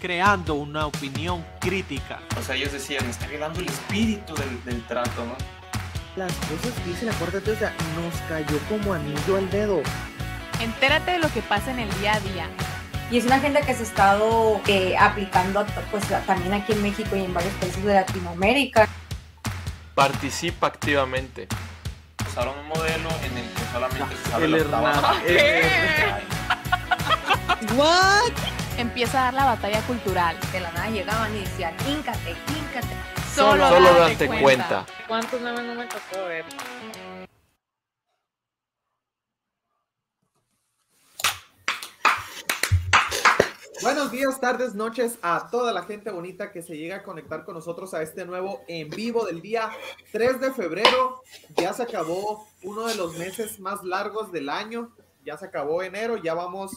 creando una opinión crítica. O sea, ellos decían, está violando el espíritu del, del trato, ¿no? Las cosas que dice la Corte o sea, nos cayó como anillo al dedo. Entérate de lo que pasa en el día a día. Y es una agenda que se ha estado eh, aplicando pues, también aquí en México y en varios países de Latinoamérica. Participa activamente. Usaron un modelo en el que solamente se sabe El la parte. ¿What? Empieza a dar la batalla cultural. De la nada llegaban y decían, híncate, híncate. Solo, Solo date date cuenta. cuenta. ¿Cuántos memes no me tocó ver? Buenos días, tardes, noches a toda la gente bonita que se llega a conectar con nosotros a este nuevo en vivo del día 3 de febrero. Ya se acabó uno de los meses más largos del año. Ya se acabó enero, ya vamos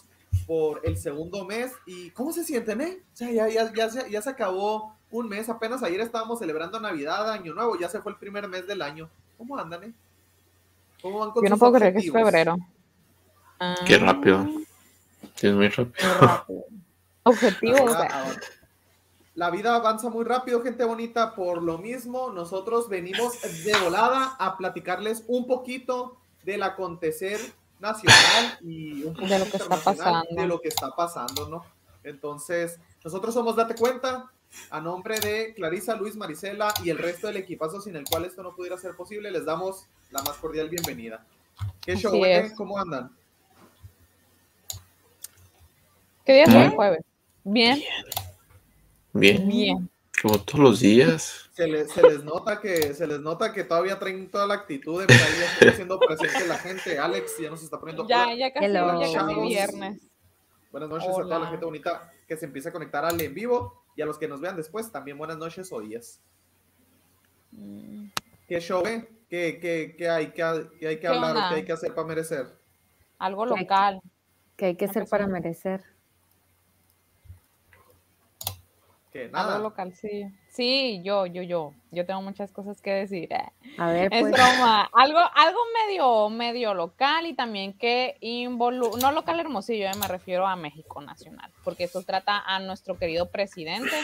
por el segundo mes. ¿Y cómo se sienten, eh? O sea, ya, ya, ya, se, ya se acabó un mes. Apenas ayer estábamos celebrando Navidad, Año Nuevo. Ya se fue el primer mes del año. ¿Cómo andan, eh? ¿Cómo van con Yo no puedo creer que es febrero. Qué rápido. Sí, es muy rápido. Qué rápido. Objetivos. Ahora, ahora. La vida avanza muy rápido, gente bonita. Por lo mismo, nosotros venimos de volada a platicarles un poquito del acontecer nacional y un poquito De lo que está internacional pasando. de lo que está pasando, ¿no? Entonces, nosotros somos Date Cuenta, a nombre de Clarisa, Luis, Marisela y el resto del equipazo sin el cual esto no pudiera ser posible, les damos la más cordial bienvenida. ¿Qué show, eh? es. ¿Cómo andan? ¿Qué día es hoy? Mm. Jueves. Bien, Bien. bien. Como todos los días. Se les, se les nota que se les nota que todavía traen toda la actitud de que ahí está haciendo presente la gente. Alex ya nos está poniendo. Ya, ya casi, Hello. ya casi Chavos. viernes. Buenas noches a toda la gente bonita que se empieza a conectar al en vivo y a los que nos vean después también buenas noches o días. Mm. ¿Qué show, eh? ¿Qué, qué, qué hay, qué, hay- qué hay que ¿Qué hablar onda? qué hay que hacer para merecer? Algo ¿Qué hay que- local. ¿Qué hay que hacer para merecer? Que Algo nada. local, sí. Sí, yo, yo, yo. Yo tengo muchas cosas que decir. eh. A ver, Es pues. broma. Algo, algo medio, medio local y también que involu no local hermosillo, eh, me refiero a México Nacional, porque esto trata a nuestro querido presidente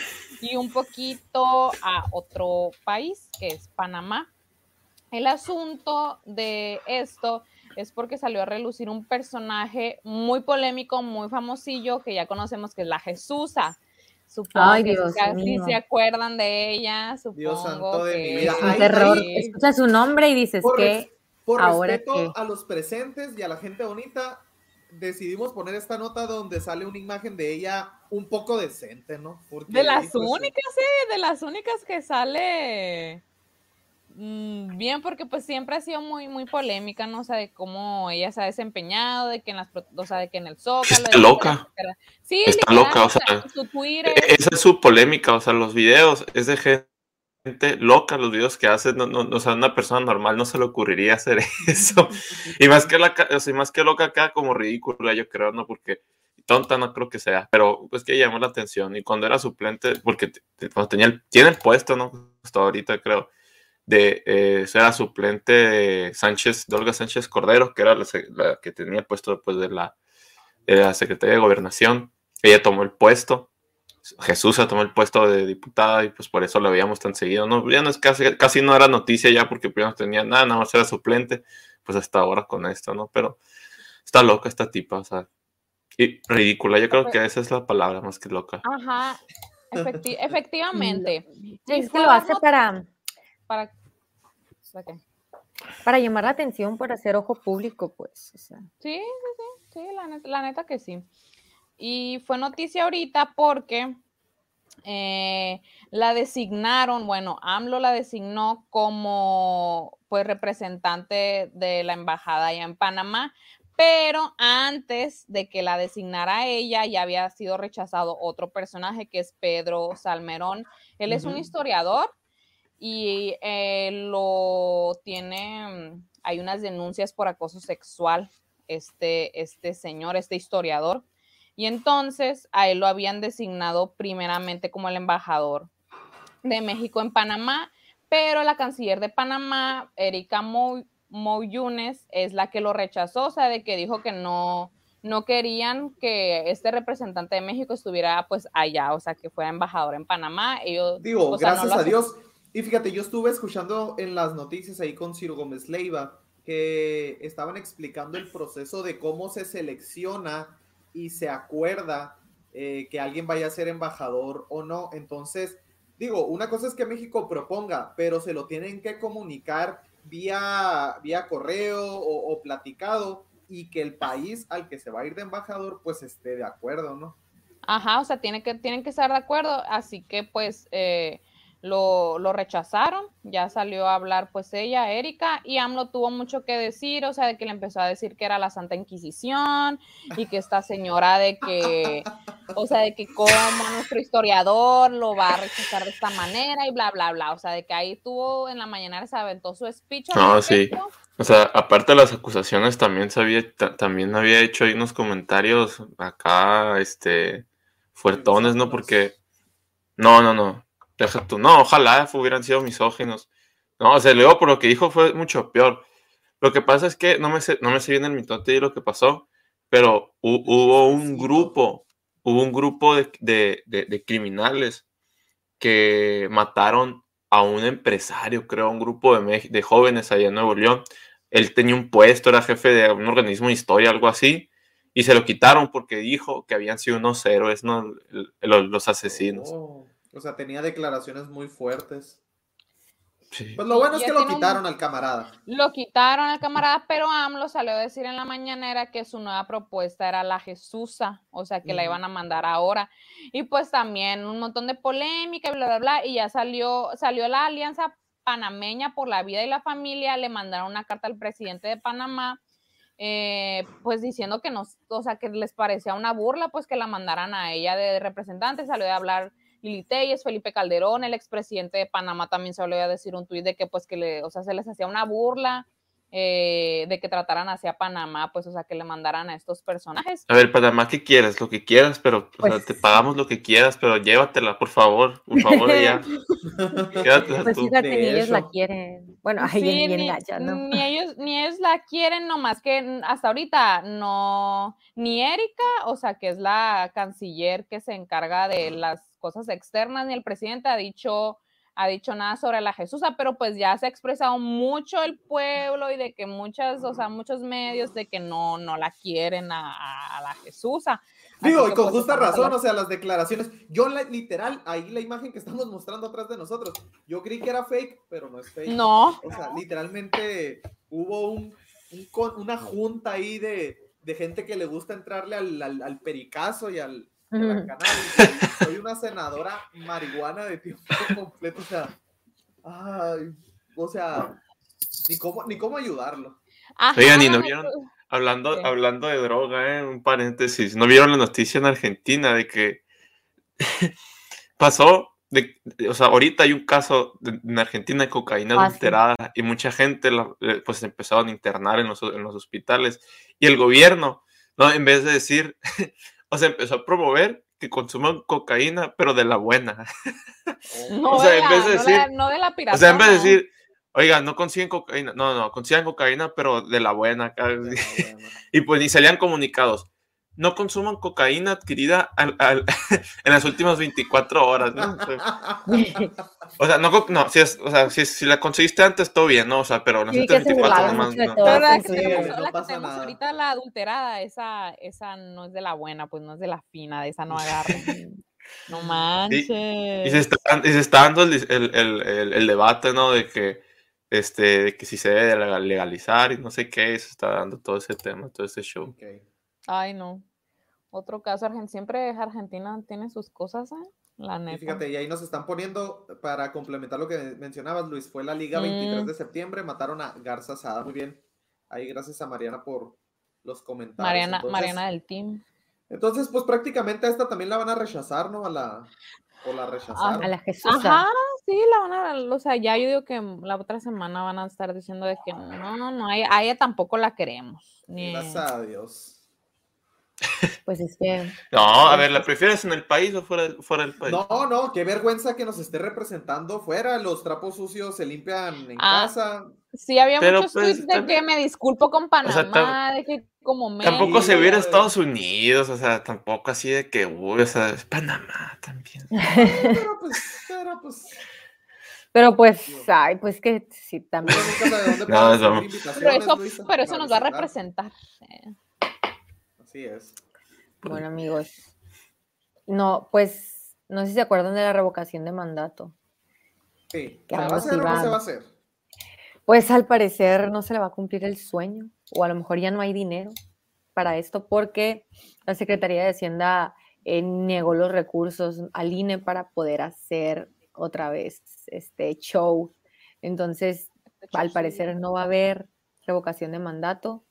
y un poquito a otro país, que es Panamá. El asunto de esto es porque salió a relucir un personaje muy polémico, muy famosillo, que ya conocemos que es la Jesusa. Supongo Ay, que si Dios se- si mío. se acuerdan de ella, supongo Dios santo de mi que vida. Un Ahí- terror. Escuchas su nombre y dices Por, que por ahora respeto qué. a los presentes y a la gente bonita, decidimos poner esta nota donde sale una imagen de ella un poco decente, ¿no? Porque, De las únicas, sí, de las únicas que sale bien, porque pues siempre ha sido muy, muy polémica, ¿no? O sea, de cómo ella se ha desempeñado, de que en las, o sea, de que en el Zócalo. Está loca. Sí, Está literal, loca, o sea, su Twitter. E- Esa es su polémica, o sea, los videos es de gente loca, los videos que hace, no, no, o sea, una persona normal no se le ocurriría hacer eso. Y más que, la, o sea, más que loca acá, como ridícula, yo creo, ¿no? Porque tonta no creo que sea, pero pues que llamó la atención. Y cuando era suplente, porque cuando tenía el, tiene el puesto, ¿no? Hasta ahorita creo, de eh, era suplente de Sánchez, de Olga Sánchez Cordero, que era la, que tenía el puesto después de la, de la Secretaría de Gobernación. Ella tomó el puesto. Jesús tomó el puesto de diputada y pues por eso la veíamos tan seguido. No, ya no es casi, casi no era noticia ya porque primero no tenía nada, nada más era suplente, pues hasta ahora con esto, ¿no? Pero está loca esta tipa, o sea, y ridícula, yo creo que esa es la palabra más que loca. Ajá, efecti- efectivamente. es que lo hace para, Para, ¿para llamar la atención, para hacer ojo público, pues. O sea. Sí, sí, sí, sí, la neta, la neta que sí. Y fue noticia ahorita porque eh, la designaron, bueno, AMLO la designó como pues representante de la embajada allá en Panamá, pero antes de que la designara ella ya había sido rechazado otro personaje que es Pedro Salmerón. Él es un historiador y eh, lo tiene, mm, hay unas denuncias por acoso sexual, este, este señor, este historiador. Y entonces a él lo habían designado primeramente como el embajador de México en Panamá, pero la canciller de Panamá, Erika Moy, Moyunes, es la que lo rechazó, o sea, de que dijo que no, no querían que este representante de México estuviera pues allá, o sea, que fuera embajador en Panamá. Ellos, Digo, o sea, no gracias a Dios. Y fíjate, yo estuve escuchando en las noticias ahí con Ciro Gómez Leiva que estaban explicando el proceso de cómo se selecciona y se acuerda eh, que alguien vaya a ser embajador o no. Entonces, digo, una cosa es que México proponga, pero se lo tienen que comunicar vía, vía correo o, platicado y que el país al que se va a ir de embajador pues esté de acuerdo, ¿no? Ajá, o sea, tiene que, tienen que estar de acuerdo, así que pues eh, lo, lo rechazaron, ya salió a hablar pues ella, Erika, y AMLO tuvo mucho que decir, o sea, de que le empezó a decir que era la Santa Inquisición y que esta señora de que, o sea, de que como nuestro historiador lo va a rechazar de esta manera y bla, bla, bla, o sea, de que ahí tuvo en la mañana se aventó su speech. al No, sí. O sea, aparte de las acusaciones, también sabía, ta- también había hecho ahí unos comentarios acá, este, fuertones, ¿no? Porque, no, no, no, deja tú, no, ojalá hubieran sido misóginos. No, o sea, luego por lo que dijo fue mucho peor. Lo que pasa es que no me sé, no me sé bien el mitote y lo que pasó, pero hu- hubo un grupo, hubo un grupo de, de- de- de criminales que mataron a un empresario, creo, un grupo de, de jóvenes allá en Nuevo León. Él tenía un puesto, era jefe de un organismo de historia, algo así, y se lo quitaron porque dijo que habían sido unos héroes, ¿no? Los asesinos. Oh, o sea, tenía declaraciones muy fuertes. Sí. Pues lo bueno es que lo un- quitaron al camarada. Lo quitaron al camarada, pero AMLO salió a decir en la mañanera que su nueva propuesta era la Jesusa, o sea, que la iban a mandar ahora. Y pues también un montón de polémica y bla, bla, bla, y ya salió, salió la Alianza Panameña por la Vida y la Familia, le mandaron una carta al presidente de Panamá, eh, pues diciendo que nos, o sea, que les parecía una burla, pues que la mandaran a ella de representante, salió a hablar Lili Telles, Felipe Calderón, el expresidente de Panamá también se volvió a decir un tuit de que pues que le, o sea, se les hacía una burla eh, de que trataran hacia Panamá, pues, o sea, que le mandaran a estos personajes. A ver, Panamá, ¿qué quieres? Lo que quieras, pero o sea, Pues- te pagamos lo que quieras, pero llévatela, por favor, por favor, ya. Quédatela Pues tú. fíjate, ni ellos la quieren. Bueno, ay, Sí, ni, gacha, ¿no? ni ellos, ni ellos la quieren, nomás que hasta ahorita no, ni Erika, o sea, que es la canciller que se encarga de las cosas externas, ni el presidente ha dicho, ha dicho nada sobre la Jesusa, pero pues ya se ha expresado mucho el pueblo y de que muchas, o sea, muchos medios de que no, no la quieren a, la Jesusa. Digo, y con pues, justa razón, o sea, las declaraciones. Yo, la- literal, ahí la imagen que estamos mostrando atrás de nosotros, yo creí que era fake, pero no es fake. No, O sea, literalmente hubo un, una junta ahí de, de gente que le gusta entrarle al, al, al pericazo y al, la Soy una senadora marihuana de tiempo completo, o sea, ay, o sea, ni cómo, ni cómo ayudarlo. Oigan, ¿y no vieron? Hablando, Sí. hablando de droga, ¿eh? un paréntesis. ¿No vieron la noticia en Argentina de que pasó? De, de- o sea, ahorita hay un caso de- en Argentina de cocaína Ah, sí. adulterada y mucha gente la- pues empezaron a internar en los, en los hospitales. Y el gobierno, ¿no? En vez de decir, o sea, empezó a promover que consuman cocaína, pero de la buena. no, o sea, de en la- vez de no la- decir- no de la O sea, en vez de decir, oiga, no consiguen cocaína, no, no, consigan cocaína, pero de la buena. acá". O sea, bueno. Y pues ni salían comunicados. No consuman cocaína adquirida al- al- en las últimas 24 horas, ¿no? O sea, O sea, no, co- no si, es, o sea, si, si la conseguiste antes, todo bien, ¿no? O sea, pero en las Sí, últimas que se 24 burlaban nomás, no. todo. Pero la Sí, que tenemos, no la que pasa tenemos nada. ahorita, la adulterada, esa, esa no es de la buena, pues no es de la fina, de esa no agarra. No manches. Y se está, y se está dando el, el- el- el- el debate, ¿no? De que, este, de que si se debe de legalizar y no sé qué, se está dando todo ese tema, todo ese show. Ok. Ay, no. Otro caso, Argen- siempre Argentina tiene sus cosas, ¿eh? La Y neta. fíjate, y ahí nos están poniendo, para complementar lo que mencionabas, Luis, fue la Liga 23 Mm. de septiembre, mataron a Garza Sada, muy bien. Ahí gracias a Mariana por los comentarios. Mariana, Entonces- Mariana del team. Entonces, pues prácticamente a esta también la van a rechazar, ¿no? A la, o la rechazaron. A la Jesús. Ajá, sí, la van a, o sea, ya yo digo que la otra semana van a estar diciendo de que no, no, a ella, a ella tampoco la queremos. Ni, Gracias a Dios. Pues es que. No, a ver, ¿la prefieres en el país o fuera, del- fuera del país? No, no, qué vergüenza que nos esté representando fuera. Los trapos sucios se limpian en Ah. casa. Sí, había Pero, muchos pues, tweets de también- que me disculpo con Panamá, sea, tam- de que como Tampoco México. se viera a. Estados Unidos, o sea, tampoco así de que, uy, o sea, es Panamá también. Pero pues, pero pues, Pero pues, ay, pues que sí, también. No. Pero eso, pero eso nos va a representar. eh. Así es. Bueno, amigos. No, pues, no sé si se acuerdan de la revocación de mandato. Sí. ¿Se va a hacer o no se va a hacer? Pues al parecer no se le va a cumplir el sueño, o a lo mejor ya no hay dinero para esto, porque la Secretaría de Hacienda eh, negó los recursos al INE para poder hacer otra vez este show. Entonces, al parecer no va a haber revocación de mandato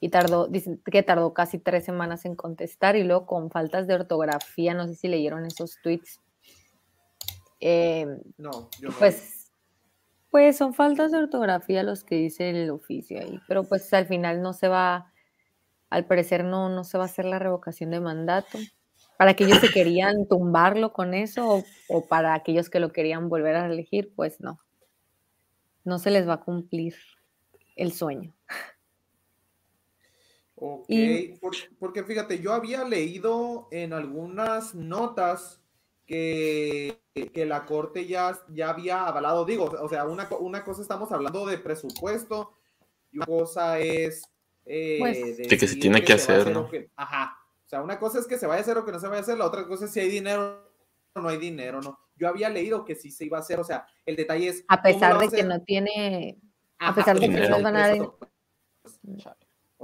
y tardó, dicen que tardó casi tres semanas en contestar y luego con faltas de ortografía, no sé si leyeron esos tweets. Eh, No, yo no. pues, pues son faltas de ortografía los que dice el oficio ahí, pero pues al final no se va, al parecer no, no se va a hacer la revocación de mandato. Para aquellos que querían tumbarlo con eso o, o para aquellos que lo querían volver a elegir, pues no. No se les va a cumplir el sueño. Ok, Y- por- porque fíjate, yo había leído en algunas notas que, que la corte ya, ya había avalado, digo, o sea, una, una cosa estamos hablando de presupuesto y una cosa es... eh, Pues- De que se tiene que hacer, ¿no? que- ajá, o sea, una cosa es que se vaya a hacer o que no se vaya a hacer, la otra cosa es si hay dinero o no hay dinero, ¿no? Yo había leído que sí se iba a hacer, o sea, el detalle es... A ¿cómo lo pesar de a que no tiene, a pesar de que no van a dar-.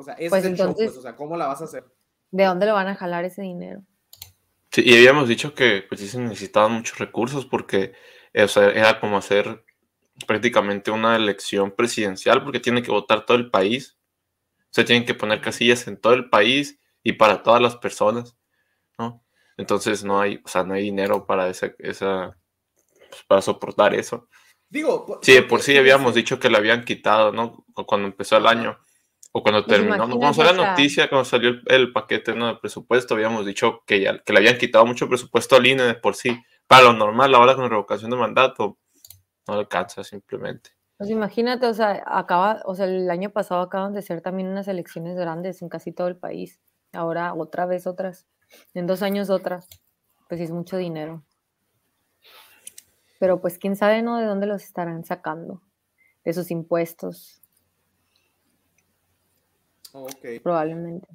O sea, ese Pues es el show, entonces- pues, o sea, ¿cómo la vas a hacer? ¿de dónde le van a jalar ese dinero? Sí, y habíamos dicho que pues sí se necesitaban muchos recursos porque eh, o sea, era como hacer prácticamente una elección presidencial porque tiene que votar todo el país. O sea, tienen que poner casillas en todo el país y para todas las personas, ¿no? Entonces no hay, o sea, no hay dinero para esa, esa pues, para soportar eso. Digo, po- Sí, de por sí habíamos dicho que le habían quitado, ¿no? Cuando empezó el año. O cuando Pues terminó. ¿no? Cuando salió la noticia, cuando salió el, el paquete ¿no? de presupuesto, habíamos dicho que, ya, que le habían quitado mucho presupuesto al INE de por sí. Para lo normal, ahora con revocación de mandato, no alcanza simplemente. Pues imagínate, o sea, acaba, o sea, el año pasado acaban de ser también unas elecciones grandes en casi todo el país. Ahora otra vez otras. En dos años otras. Pues es mucho dinero. Pero pues quién sabe, ¿no? De dónde los estarán sacando. De sus impuestos, Ok, probablemente.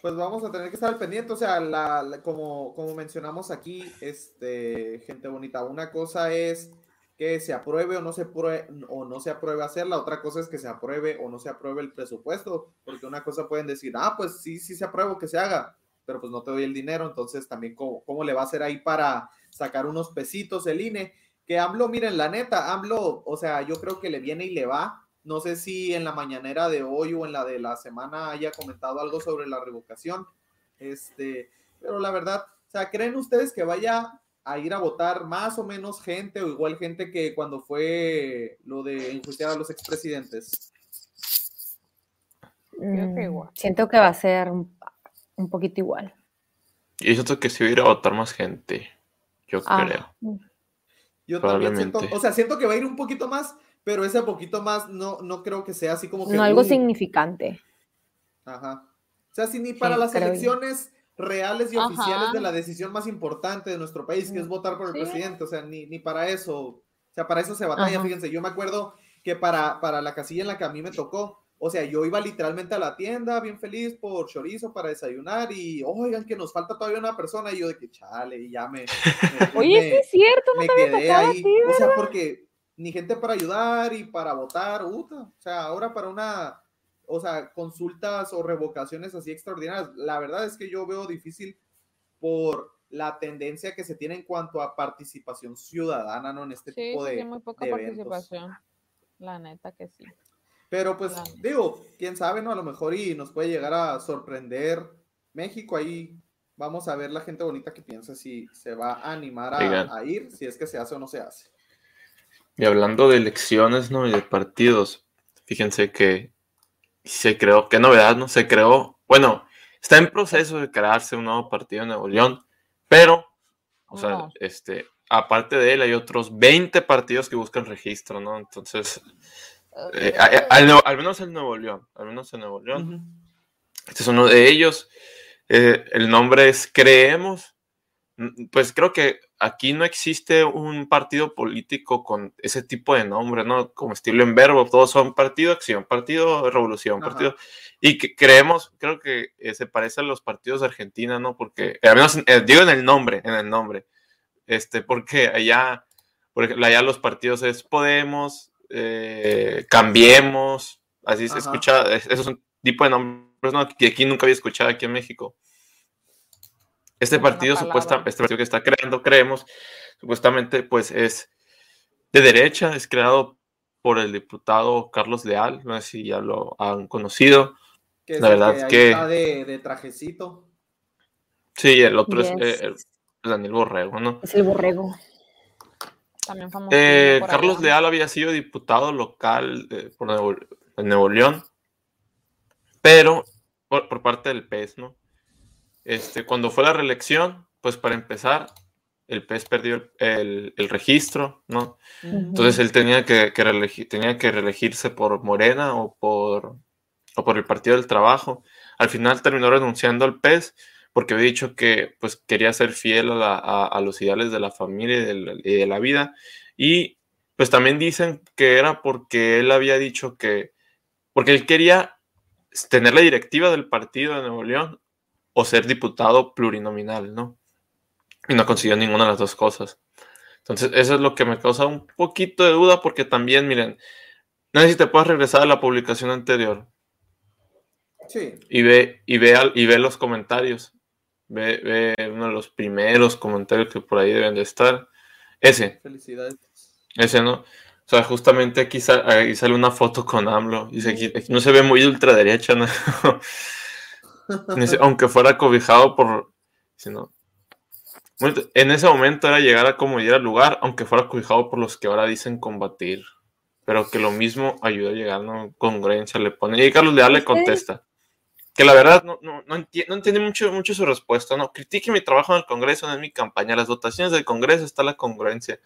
pues vamos a tener que estar pendiente, o sea, la, la- como, como mencionamos aquí, este, gente bonita, una cosa es que se apruebe o no se apruebe, o no se apruebe hacerla, otra cosa es que se apruebe o no se apruebe el presupuesto, porque una cosa pueden decir, ah, pues sí, sí se aprueba que se haga, pero pues no te doy el dinero, entonces también cómo, cómo le va a hacer ahí para sacar unos pesitos el INE, que AMLO, miren, la neta, AMLO, o sea, yo creo que le viene y le va, no sé si en la mañanera de hoy o en la de la semana haya comentado algo sobre la revocación. Este, pero la verdad, o sea, ¿creen ustedes que vaya a ir a votar más o menos gente o igual gente que cuando fue lo de enjuiciar a los expresidentes? Creo que Mm, igual. Siento que va a ser un, un poquito igual. Y eso que si hubiera a votar más gente, yo Ah, creo. Yo también siento, o sea, siento que va a ir un poquito más, pero ese poquito más no, no creo que sea así como que... no algo uh, significante. Ajá. O sea, si ni para Sí, las yo. elecciones reales y Ajá. oficiales de la decisión más importante de nuestro país, que es votar por el Sí. presidente, o sea, ni, ni para eso, o sea, para eso se batalla, Ajá. fíjense, yo me acuerdo que para, para la casilla en la que a mí me tocó, o sea, yo iba literalmente a la tienda bien feliz por chorizo para desayunar y, oigan, que nos falta todavía una persona, y yo de que chale, y ya me... me Oye, me- sí es cierto, no me te había quedé ahí, ti, o sea, porque ni gente para ayudar y para votar, uta, o sea, ahora para una, o sea, consultas o revocaciones así extraordinarias, la verdad es que yo veo difícil por la tendencia que se tiene en cuanto a participación ciudadana, ¿no? En este Sí, tipo de, sí, muy poca eventos. participación. La neta que sí. Pero pues digo, quién sabe, ¿no? A lo mejor y nos puede llegar a sorprender México ahí. Vamos a ver la gente bonita que piensa si se va a animar a ir, si es que se hace o no se hace. Y hablando de elecciones, ¿no? Y de partidos, fíjense que se creó, qué novedad, ¿no? Se creó, bueno, está en proceso de crearse un nuevo partido en Nuevo León, pero, o sea, este, aparte de él hay otros 20 partidos que buscan registro, ¿no? Entonces, eh, a- al, al menos en Nuevo León, al menos en Nuevo León. Este es uno de ellos. Eh, el nombre es Creemos. Pues creo que aquí no existe un partido político con ese tipo de nombre, ¿no? Como estilo en verbo, todos son partido acción, partido revolución, Ajá. partido. Y que creemos, creo que eh, se parece a los partidos de Argentina, ¿no? Porque, al menos, eh, digo en el nombre, en el nombre. Este, porque allá, por ejemplo, allá los partidos es Podemos, eh, Cambiemos, así se Ajá. escucha, es- esos son tipo de nombres, ¿no? Que aquí nunca había escuchado aquí en México. Este partido, supuesta, palabra. este partido que está creando, creemos, supuestamente, pues es de derecha, es creado por el diputado Carlos Leal, no sé si ya lo han conocido. Que es La verdad que está de, de trajecito. Sí, el otro Yes. es eh, el- Daniel Borrego, ¿no? Es el borrego. También famoso. Eh, Carlos allá. Leal había sido diputado local eh, por Nuevo, en Nuevo León, pero por, por parte del PES, ¿no? Este, cuando fue la reelección, pues para empezar, el PES perdió el, el- el registro, ¿no? Entonces él tenía que, que tenía que reelegirse por Morena o por, o por el Partido del Trabajo. Al final terminó renunciando al PES porque había dicho que pues, quería ser fiel a, la- a- a los ideales de la familia y de la, y de la vida. Y pues también dicen que era porque él había dicho que, porque él quería tener la directiva del partido de Nuevo León o ser diputado plurinominal, ¿no? Y no consiguió ninguna de las dos cosas. Entonces, eso es lo que me causa un poquito de duda porque también, miren, no sé si te puedes regresar a la publicación anterior Sí. y ve, y ve, al- y ve los comentarios. Ve, ve uno de los primeros comentarios que por ahí deben de estar. Ese, Felicidades. ese, ¿no? O sea, justamente aquí, sa- ahí sale una foto con AMLO. Dice aquí, aquí no se ve muy de ultraderecha, ¿no? Aunque fuera cobijado por. dice, no. Bueno, En ese momento era llegar a como ir al lugar, aunque fuera cobijado por los que ahora dicen combatir. Pero que lo mismo ayuda a llegar, ¿no? Congruencia le pone. Y Carlos Leal le contesta. Que la verdad no, no, no, enti- no entiende mucho, mucho su respuesta, ¿no? Critique mi trabajo en el Congreso, no en mi campaña. Las votaciones del Congreso está la congruencia.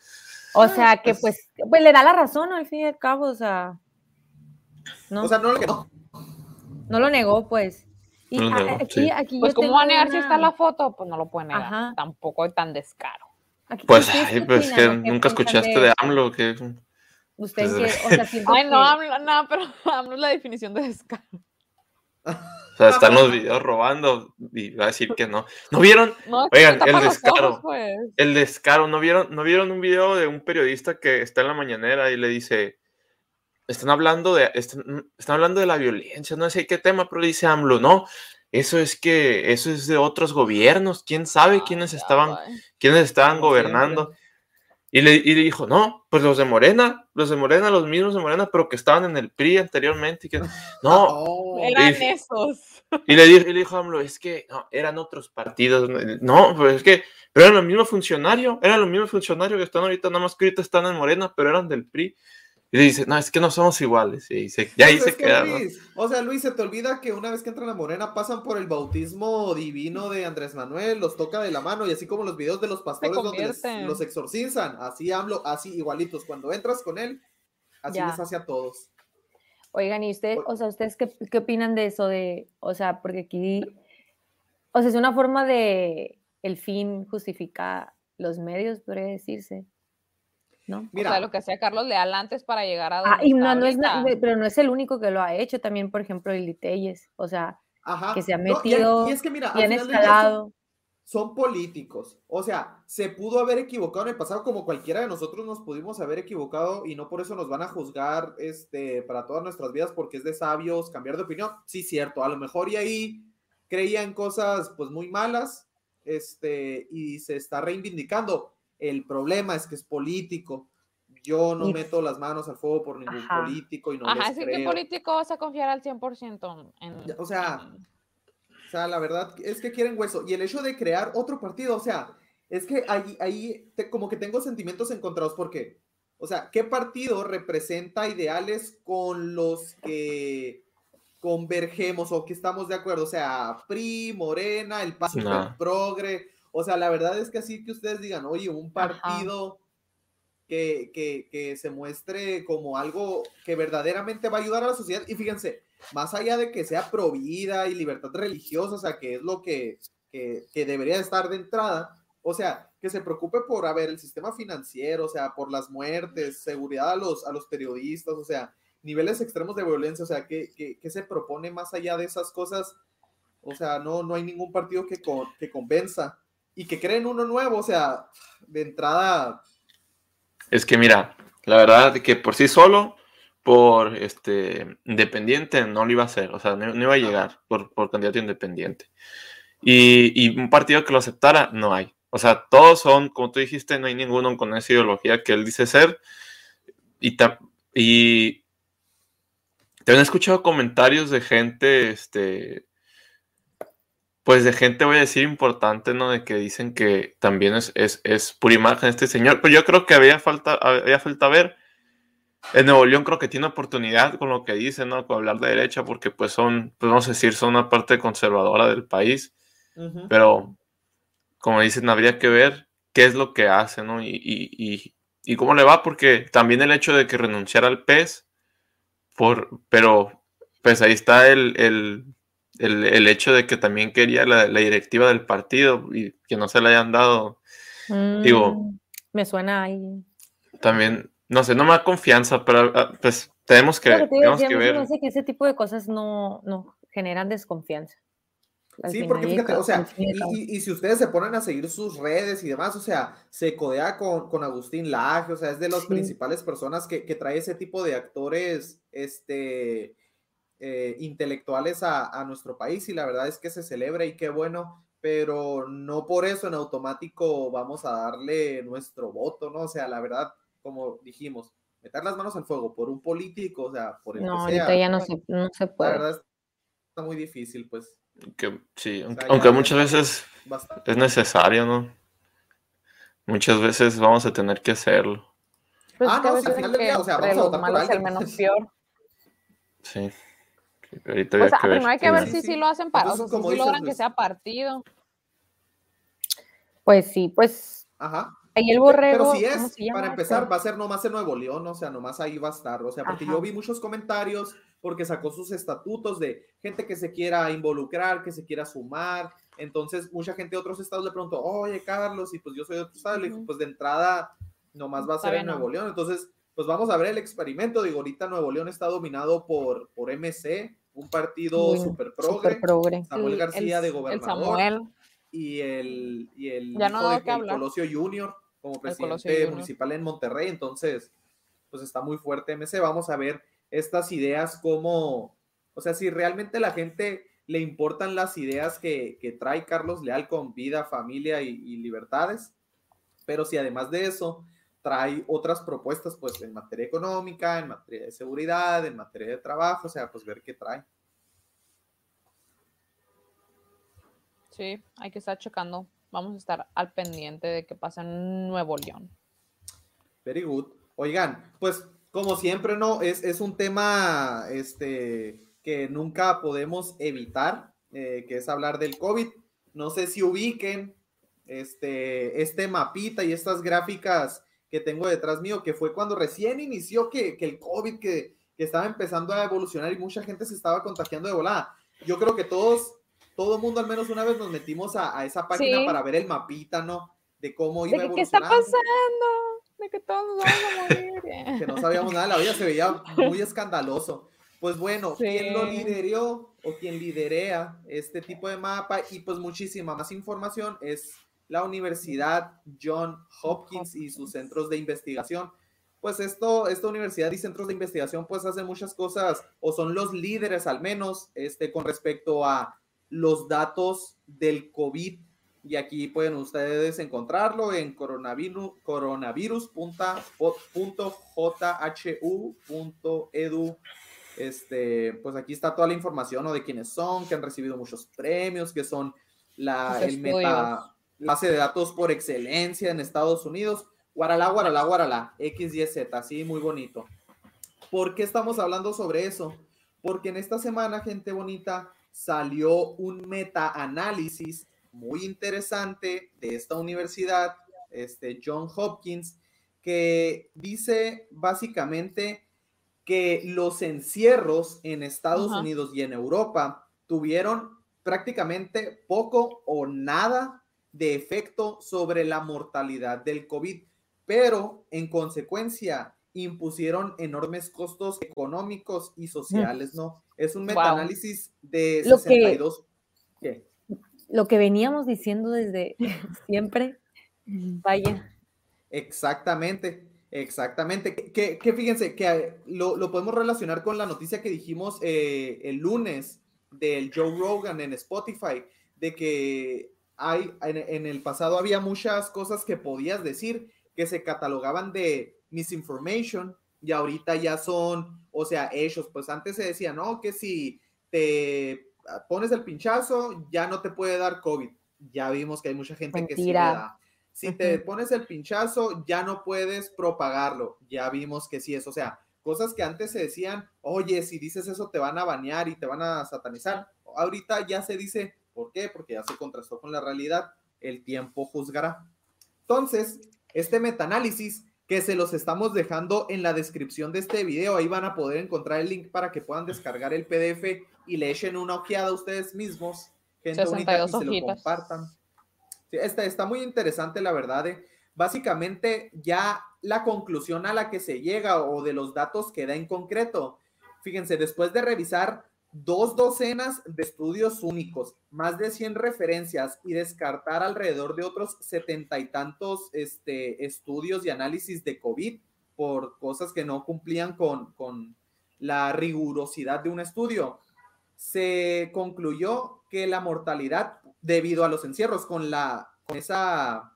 O sea que pues- pues, pues le da la razón al fin y al cabo, o sea. No, O sea, no le no. no lo negó, pues. Y No lo a- negó, aquí, sí. aquí Pues, yo ¿cómo tengo va a negar si está la foto? Pues no lo puede negar. Ajá. Tampoco es tan descaro. aquí- Pues, ¿ustedes ay, pues que nunca escuchaste de AMLO. Que... Ustedes Pues, que, o sea, Ay, no, hablo, no, pero hablo es la definición de descaro. O sea, están los videos robando y va a decir que no. ¿No vieron? No, Oigan, el descaro. ojos, pues. El descaro, ¿no vieron, ¿no vieron un video de un periodista que está en la mañanera y le dice, están hablando de, están, están hablando de la violencia, no sé qué tema, pero dice AMLO, no, eso es que, eso es de otros gobiernos, quién sabe quiénes Ay, ya, estaban, quiénes estaban Como gobernando. Y le, y le dijo, no, pues los de Morena, los de Morena, los mismos de Morena, pero que estaban en el PRI anteriormente. y que, no, Oh. Eran y- esos. y le dijo, y le dijo a AMLO, es que no, eran otros partidos. No, pues es que, pero eran los mismos funcionarios, eran los mismos funcionarios que están ahorita, nada más que ahorita están en Morena, pero eran del PRI. Y dice, no, es que no somos iguales. Y, se, y ahí Pues se es que, queda. O sea, Luis, se te olvida que una vez que entran a Morena pasan por el bautismo divino de Andrés Manuel, los toca de la mano y así como los videos de los pastores donde les- los exorcizan, así hablo, así igualitos. Cuando entras con él, así Ya. les hace a todos. Oigan, ¿y ustedes, O- o sea, ustedes qué, qué opinan de eso? De, o sea, porque aquí, o sea, es una forma de el fin justifica los medios, podría decirse, ¿no? Mira, O sea, lo que hacía Carlos Leal antes para llegar a donde Ah, y está no, no es, pero no es el único que lo ha hecho, también, por ejemplo, Lili Telles, o sea, ajá. que se ha No, y- metido y, es que mira, y han son- escalado. son políticos. O sea, se pudo haber equivocado en el pasado como cualquiera de nosotros nos pudimos haber equivocado y no por eso nos van a juzgar este, para todas nuestras vidas porque es de sabios cambiar de opinión. Sí, cierto, a lo mejor y ahí creían cosas pues muy malas este, y se está reivindicando. El problema es que es político. Yo no Y- meto las manos al fuego por ningún Ajá. político y no Ajá, les es que político vas a confiar al 100% en... O sea, O sea, la verdad es que quieren hueso. Y el hecho de crear otro partido, o sea, es que ahí, ahí te- como que tengo sentimientos encontrados porque, o sea, ¿qué partido representa ideales con los que convergemos o que estamos de acuerdo? O sea, PRI, Morena, el PAN, No. Progre. O sea, la verdad es que así que ustedes digan, oye, un partido que, que, que se muestre como algo que verdaderamente va a ayudar a la sociedad. Y fíjense, más allá de que sea pro vida y libertad religiosa, o sea, que es lo que, que, que debería estar de entrada, o sea, que se preocupe por, a ver, el sistema financiero, o sea, por las muertes, seguridad a los, a los periodistas, o sea, niveles extremos de violencia, o sea, ¿qué, qué, qué se propone más allá de esas cosas? O sea, no, no hay ningún partido que, con, que convenza y que creen uno nuevo, o sea, de entrada. Es que mira, la verdad que por sí solo, por este independiente, no lo iba a hacer, o sea, no, iba a llegar por, por candidato independiente. Y, y, un partido que lo aceptara, no hay. O sea, todos son, como tú dijiste, no hay ninguno con esa ideología que él dice ser. Y, y también he escuchado comentarios de gente, este, pues de gente, voy a decir, importante, ¿no? De que dicen que también es, es, es pura imagen este señor. Pero yo creo que había falta, había falta ver. En Nuevo León creo que tiene oportunidad con lo que dice, ¿no? Con hablar de derecha, porque pues son, pues vamos a decir, son una parte conservadora del país. Uh -huh. Pero, como dicen, habría que ver qué es lo que hace, ¿no? Y, y, y, y cómo le va, porque también el hecho de que renunciara al PES, por, pero pues ahí está el, el, el, el hecho de que también quería la, la, directiva del partido y que no se le hayan dado. Mm, digo, me suena ahí. También, no sé, no me da confianza, pero ah, pues tenemos que, que tenemos decía, que ver. Me hace que ese tipo de cosas no, no generan desconfianza. Al sí, porque fíjate, o sea, y, y, y, si ustedes se ponen a seguir sus redes y demás, o sea, se codea con, con Agustín Laje, o sea, es de las sí. principales personas que, que, trae ese tipo de actores, este, eh, intelectuales a, a, nuestro país y la verdad es que se celebra y qué bueno, pero no por eso en automático vamos a darle nuestro voto, ¿no? O sea, la verdad, como dijimos, meter las manos al fuego por un político, o sea, por el no, que sea. ahorita ya no se, no se puede. La verdad está muy difícil, pues. Que, sí, o sea, aunque muchas veces bastante. es necesario, ¿no? Muchas veces vamos a tener que hacerlo. Pues ah, no, si al final del día, o sea, vamos a votar por alguien. el menos peor. Sí. Ahorita o sea, primero hay que ver si sí lo hacen para, Entonces, o sea, si dices, logran pues... que sea partido. Pues sí, pues. Ajá. Ahí el borrego. Pero si es, para empezar, va a ser nomás en Nuevo León, o sea, nomás ahí va a estar. O sea, porque Ajá. yo vi muchos comentarios porque sacó sus estatutos de gente que se quiera involucrar, que se quiera sumar. Entonces, mucha gente de otros estados le preguntó, oye, Carlos, y pues yo soy de otro estado. Le dijo, pues de entrada, nomás va a ser en Nuevo León. Entonces, pues vamos a ver el experimento. Digo, ahorita Nuevo León está dominado por, por MC, un partido super progre, super progre. Samuel Sí, García el- de El gobernador Samuel. y el, y el Ya no hijo da de que el. Colosio Junior como presidente Junior. municipal en Monterrey. Entonces, pues está muy fuerte MC. Vamos a ver estas ideas como, o sea, si realmente la gente le importan las ideas que, que trae Carlos Leal con vida, familia y, y libertades, pero si además de eso trae otras propuestas, pues en materia económica, en materia de seguridad, en materia de trabajo, o sea, pues ver qué trae. Sí, hay que estar checando. Vamos a estar al pendiente de qué pasa en Nuevo León. Very good. Oigan, pues como siempre, ¿no? Es, es un tema este, que nunca podemos evitar, eh, que es hablar del COVID. No sé si ubiquen este, este mapita y estas gráficas que tengo detrás mío, que fue cuando recién inició que, que el COVID, que, que estaba empezando a evolucionar y mucha gente se estaba contagiando de volada. Yo creo que todos, todo mundo al menos una vez nos metimos a, a esa página Sí. para ver el mapita, ¿no? De cómo De iba que, ¿Qué está pasando? De que todos nos vamos a morir. que no sabíamos nada, la vida se veía muy escandaloso. Pues bueno, Sí. ¿quién lo lideró o quién liderea este tipo de mapa? Y pues muchísima más información es la Universidad John Hopkins y sus centros de investigación. Pues esto, esta universidad y centros de investigación pues hacen muchas cosas o son los líderes al menos este, con respecto a los datos del COVID y aquí pueden ustedes encontrarlo en coronavirus, coronavirus.jhu.edu. Este, pues aquí está toda la información ¿no? de quiénes son, que han recibido muchos premios, que son la, el meta, base de datos por excelencia en Estados Unidos. Guaralá, guaralá, guaralá, X, Y, Z, así muy bonito. ¿Por qué estamos hablando sobre eso? Porque en esta semana, gente bonita, salió un meta-análisis muy interesante de esta universidad, este John Hopkins, que dice básicamente que los encierros en Estados. Unidos y en Europa tuvieron prácticamente poco o nada de efecto sobre la mortalidad del COVID, pero en consecuencia impusieron enormes costos económicos y sociales, ¿no? Es un Wow. metaanálisis de Lo que- 62. ¿Qué? Lo que veníamos diciendo desde siempre, vaya. Exactamente, exactamente. Que, que- que fíjense que eh, lo, lo podemos relacionar con la noticia que dijimos eh, el lunes del Joe Rogan en Spotify, de que hay en, en el pasado había muchas cosas que podías decir que se catalogaban de misinformation y ahorita ya son, o sea, hechos. Pues antes se decía, no, que si te pones el pinchazo ya no te puede dar COVID. Ya vimos que hay mucha gente que sí le da. Si te pones el pinchazo, ya no puedes propagarlo. Ya vimos que sí es. O sea, cosas que antes se decían, oye, si dices eso te van a banear y te van a satanizar. Ahorita ya se dice, ¿por qué? Porque ya se contrastó con la realidad. El tiempo juzgará. Entonces, este metaanálisis que se los estamos dejando en la descripción de este video, ahí van a poder encontrar el link para que puedan descargar el PDF y le echen una ojeada a ustedes mismos. Gente bonita, y 62 se lo compartan. Sí, está, está muy interesante, la verdad. eh. Básicamente, ya la conclusión a la que se llega o de los datos que da en concreto. Fíjense, después de revisar dos docenas de estudios únicos, más de 100 referencias y descartar alrededor de otros setenta y tantos este, estudios y análisis de COVID por cosas que no cumplían con, con la rigurosidad de un estudio, se concluyó que la mortalidad debido a los encierros con la con esa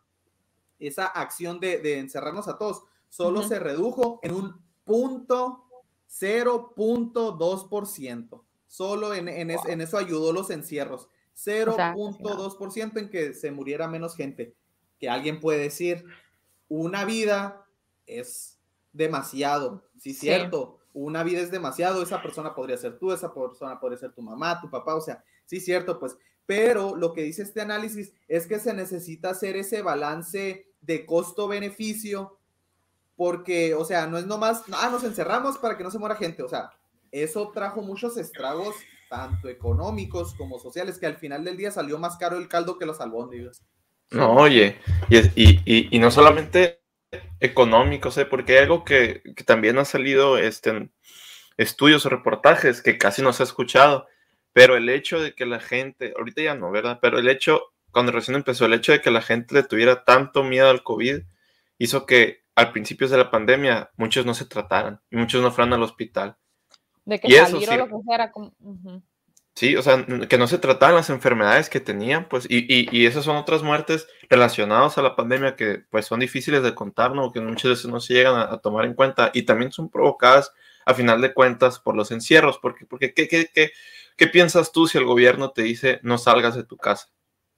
esa acción de, de encerrarnos a todos solo se redujo en un punto 0.2%. Solo en, en, es- en eso ayudó los encierros. sea, casi nada. 0.2% en que se muriera menos gente. Que alguien puede decir, una vida es demasiado. Sí, Sí. cierto. Una vida es demasiado. Esa persona podría ser tú, esa persona podría ser tu mamá, tu papá. O sea, sí, cierto, pues. Pero lo que dice este análisis es que se necesita hacer ese balance de costo-beneficio. Porque, o sea, no es nomás, ah, nos encerramos para que no se muera gente. O sea, eso trajo muchos estragos, tanto económicos como sociales, que al final del día salió más caro el caldo que los albóndigas. No, oye, y, y, no solamente económicos, ¿eh? porque hay algo que, que también ha salido este, en estudios o reportajes que casi no se ha escuchado, pero el hecho de que la gente, ahorita ya no, ¿verdad? Pero el hecho, cuando recién empezó, el hecho de que la gente le tuviera tanto miedo al COVID hizo que al principio de la pandemia muchos no se trataran y muchos no fueran al hospital. De que Y eso salir sí. o lo que sea era como. Sí, o sea, que no se trataban las enfermedades que tenían, pues, y, y, y esas son otras muertes relacionadas a la pandemia que, pues, son difíciles de contar, ¿no? Que muchas veces no se llegan a, a tomar en cuenta y también son provocadas, a final de cuentas, por los encierros, porque, porque ¿qué, qué, qué, qué piensas tú si el gobierno te dice no salgas de tu casa?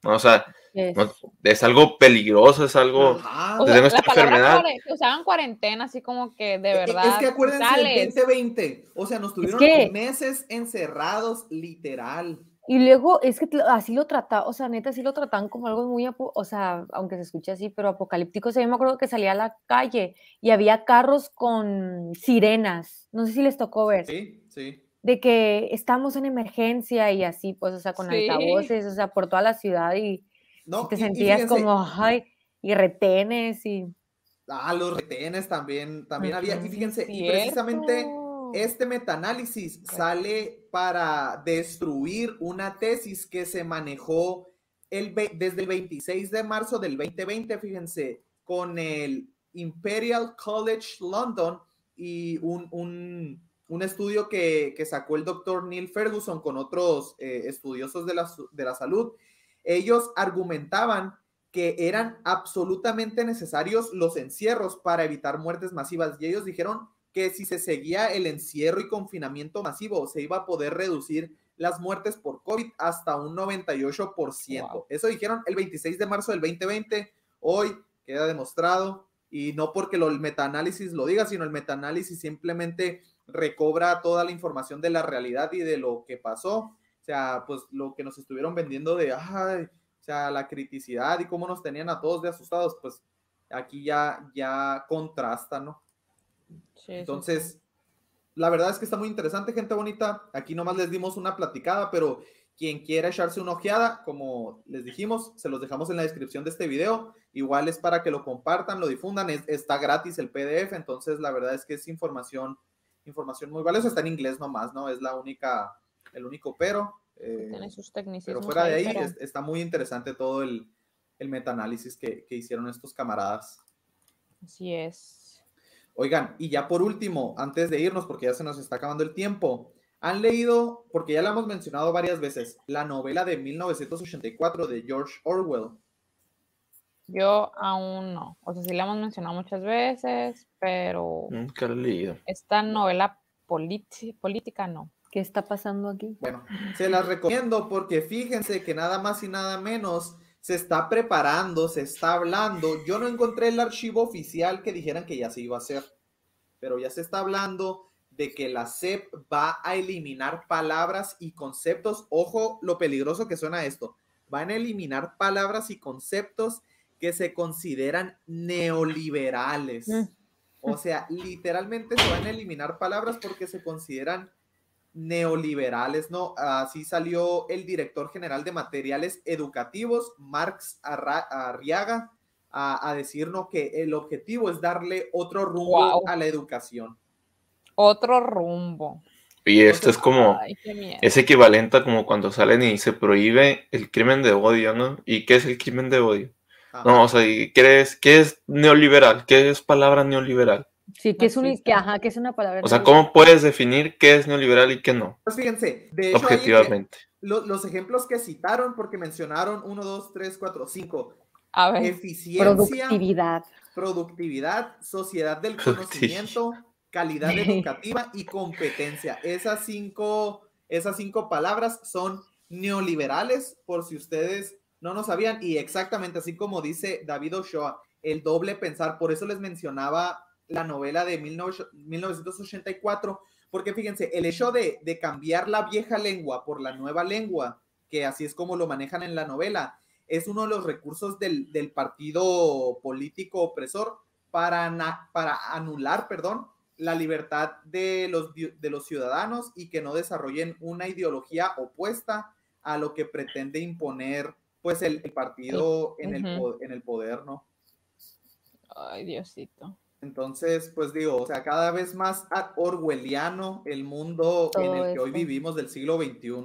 ¿No? O sea, Es- no- es algo peligroso, es algo... Ajá. O Desde sea, nuestra la palabra enfermedad. que usaban cuarentena, así como que de verdad. Es que acuérdense sales. del 2020. O sea, nos tuvieron que- meses encerrados, literal. Y luego es que así lo trata, o sea, neta, así lo tratan como algo muy, o sea, aunque se escuche así, pero apocalíptico. O sea, yo me acuerdo que salía a la calle y había carros con sirenas, no sé si les tocó ver, Sí, sí. De que estamos en emergencia y así, pues, o sea, con Sí. altavoces, o sea, por toda la ciudad y, No, y te y- y sentías fíjense, como, ay, y retenes y... Ah, los retenes también, también había. Y fíjense, y precisamente este metaanálisis sale para destruir una tesis que se manejó el, desde el 26 de marzo del 2020, fíjense, con el Imperial College London y un, un- un estudio que, que sacó el doctor Neil Ferguson con otros eh, estudiosos de la, de la salud. Ellos argumentaban que eran absolutamente necesarios los encierros para evitar muertes masivas y ellos dijeron que si se seguía el encierro y confinamiento masivo se iba a poder reducir las muertes por COVID hasta un 98%. Wow. Eso dijeron el 26 de marzo del 2020. Hoy queda demostrado y no porque lo, el metaanálisis lo diga, sino el metaanálisis simplemente recobra toda la información de la realidad y de lo que pasó. O sea, pues lo que nos estuvieron vendiendo de, ay, o sea, la criticidad y cómo nos tenían a todos de asustados, pues aquí ya, ya contrasta, ¿no? Sí, sí, sí. Entonces, la verdad es que está muy interesante, gente bonita. Aquí nomás les dimos una platicada, pero quien quiera echarse una ojeada, como les dijimos, se los dejamos en la descripción de este video. Igual es para que lo compartan, lo difundan. es- está gratis el PDF, entonces la verdad es que es información, información muy valiosa. Está en inglés nomás, ¿no? Es la única, el único pero. eh, Tiene sus pero fuera de ahí, es- está muy interesante todo el, el metaanálisis que, que hicieron estos camaradas. Así es. Oigan, y ya por último, antes de irnos, porque ya se nos está acabando el tiempo, han leído, porque ya la hemos mencionado varias veces, la novela de 1984 de George Orwell. Yo aún no. O sea, sí la hemos mencionado muchas veces, pero Nunca lo he leído. esta novela política no. ¿Qué está pasando aquí? Bueno, se las recomiendo porque fíjense que nada más y nada menos se está preparando, se está hablando. Yo no encontré el archivo oficial que dijeran que ya se iba a hacer, pero ya se está hablando de que la SEP va a eliminar palabras y conceptos. Ojo lo peligroso que suena esto. Van a eliminar palabras y conceptos que se consideran neoliberales. Mm. O sea, literalmente se van a eliminar palabras porque se consideran neoliberales, ¿no? Así salió el director general de materiales educativos, Marx Arriaga, a, a decirnos que el objetivo es darle otro rumbo a la educación. Otro rumbo. Y esto es como, Ay, es equivalente a como cuando salen y se prohíbe el crimen de odio, ¿no? ¿Y qué es el crimen de odio? Ajá. No, o sea, ¿y ¿qué es, qué es neoliberal? ¿Qué es palabra neoliberal? Sí, que es, un, que, ajá, que es una palabra. O sea. ¿cómo puedes definir qué es neoliberal y qué no? Pues fíjense, de hecho, ahí, Objetivamente. lo- los ejemplos que citaron, porque mencionaron 1, 2, 3, 4, 5, A ver, eficiencia, Productividad. productividad, sociedad del conocimiento, calidad educativa y competencia. Esas cinco, esas cinco palabras son neoliberales, por si ustedes no lo sabían, y exactamente así como dice David Ochoa, el doble pensar, por eso les mencionaba la novela de 19 1984, porque fíjense, el hecho de, de cambiar la vieja lengua por la nueva lengua, que así es como lo manejan en la novela, es uno de los recursos del, del partido político opresor para, para anular, perdón, la libertad de los, de los ciudadanos y que no desarrollen una ideología opuesta a lo que pretende imponer pues el, el partido en, el, Ujú. po- en el poder, ¿no? ay, Diosito. Entonces, pues digo, o sea, cada vez más orwelliano el mundo en Todo el que hoy vivimos del siglo XXI.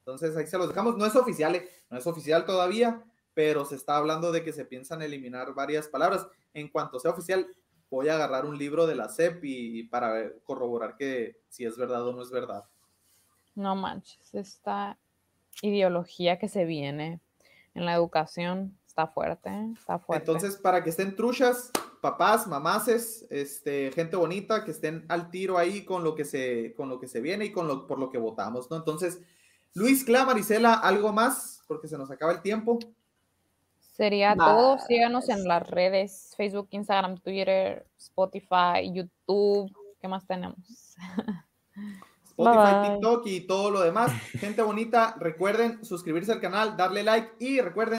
Entonces, ahí se los dejamos. No es oficial, eh, no es oficial todavía, pero se está hablando de que se piensan eliminar varias palabras. En cuanto sea oficial, voy a agarrar un libro de la CEP y, para ver- corroborar que si es verdad o no es verdad. No manches, esta ideología que se viene en la educación está fuerte, está fuerte. Entonces, para que estén truchas, papás, mamaces, este, gente bonita, que estén al tiro ahí con lo que se, con lo que se viene y con lo, por lo que votamos, ¿no? Entonces, Luis, Cla, Marisela, ¿algo más? Porque se nos acaba el tiempo. Sería todo. Síganos en las redes: Facebook, Instagram, Twitter, Spotify, YouTube. ¿Qué más tenemos? Spotify, Bye. TikTok y todo lo demás. Gente bonita, recuerden suscribirse al canal, darle like y recuerden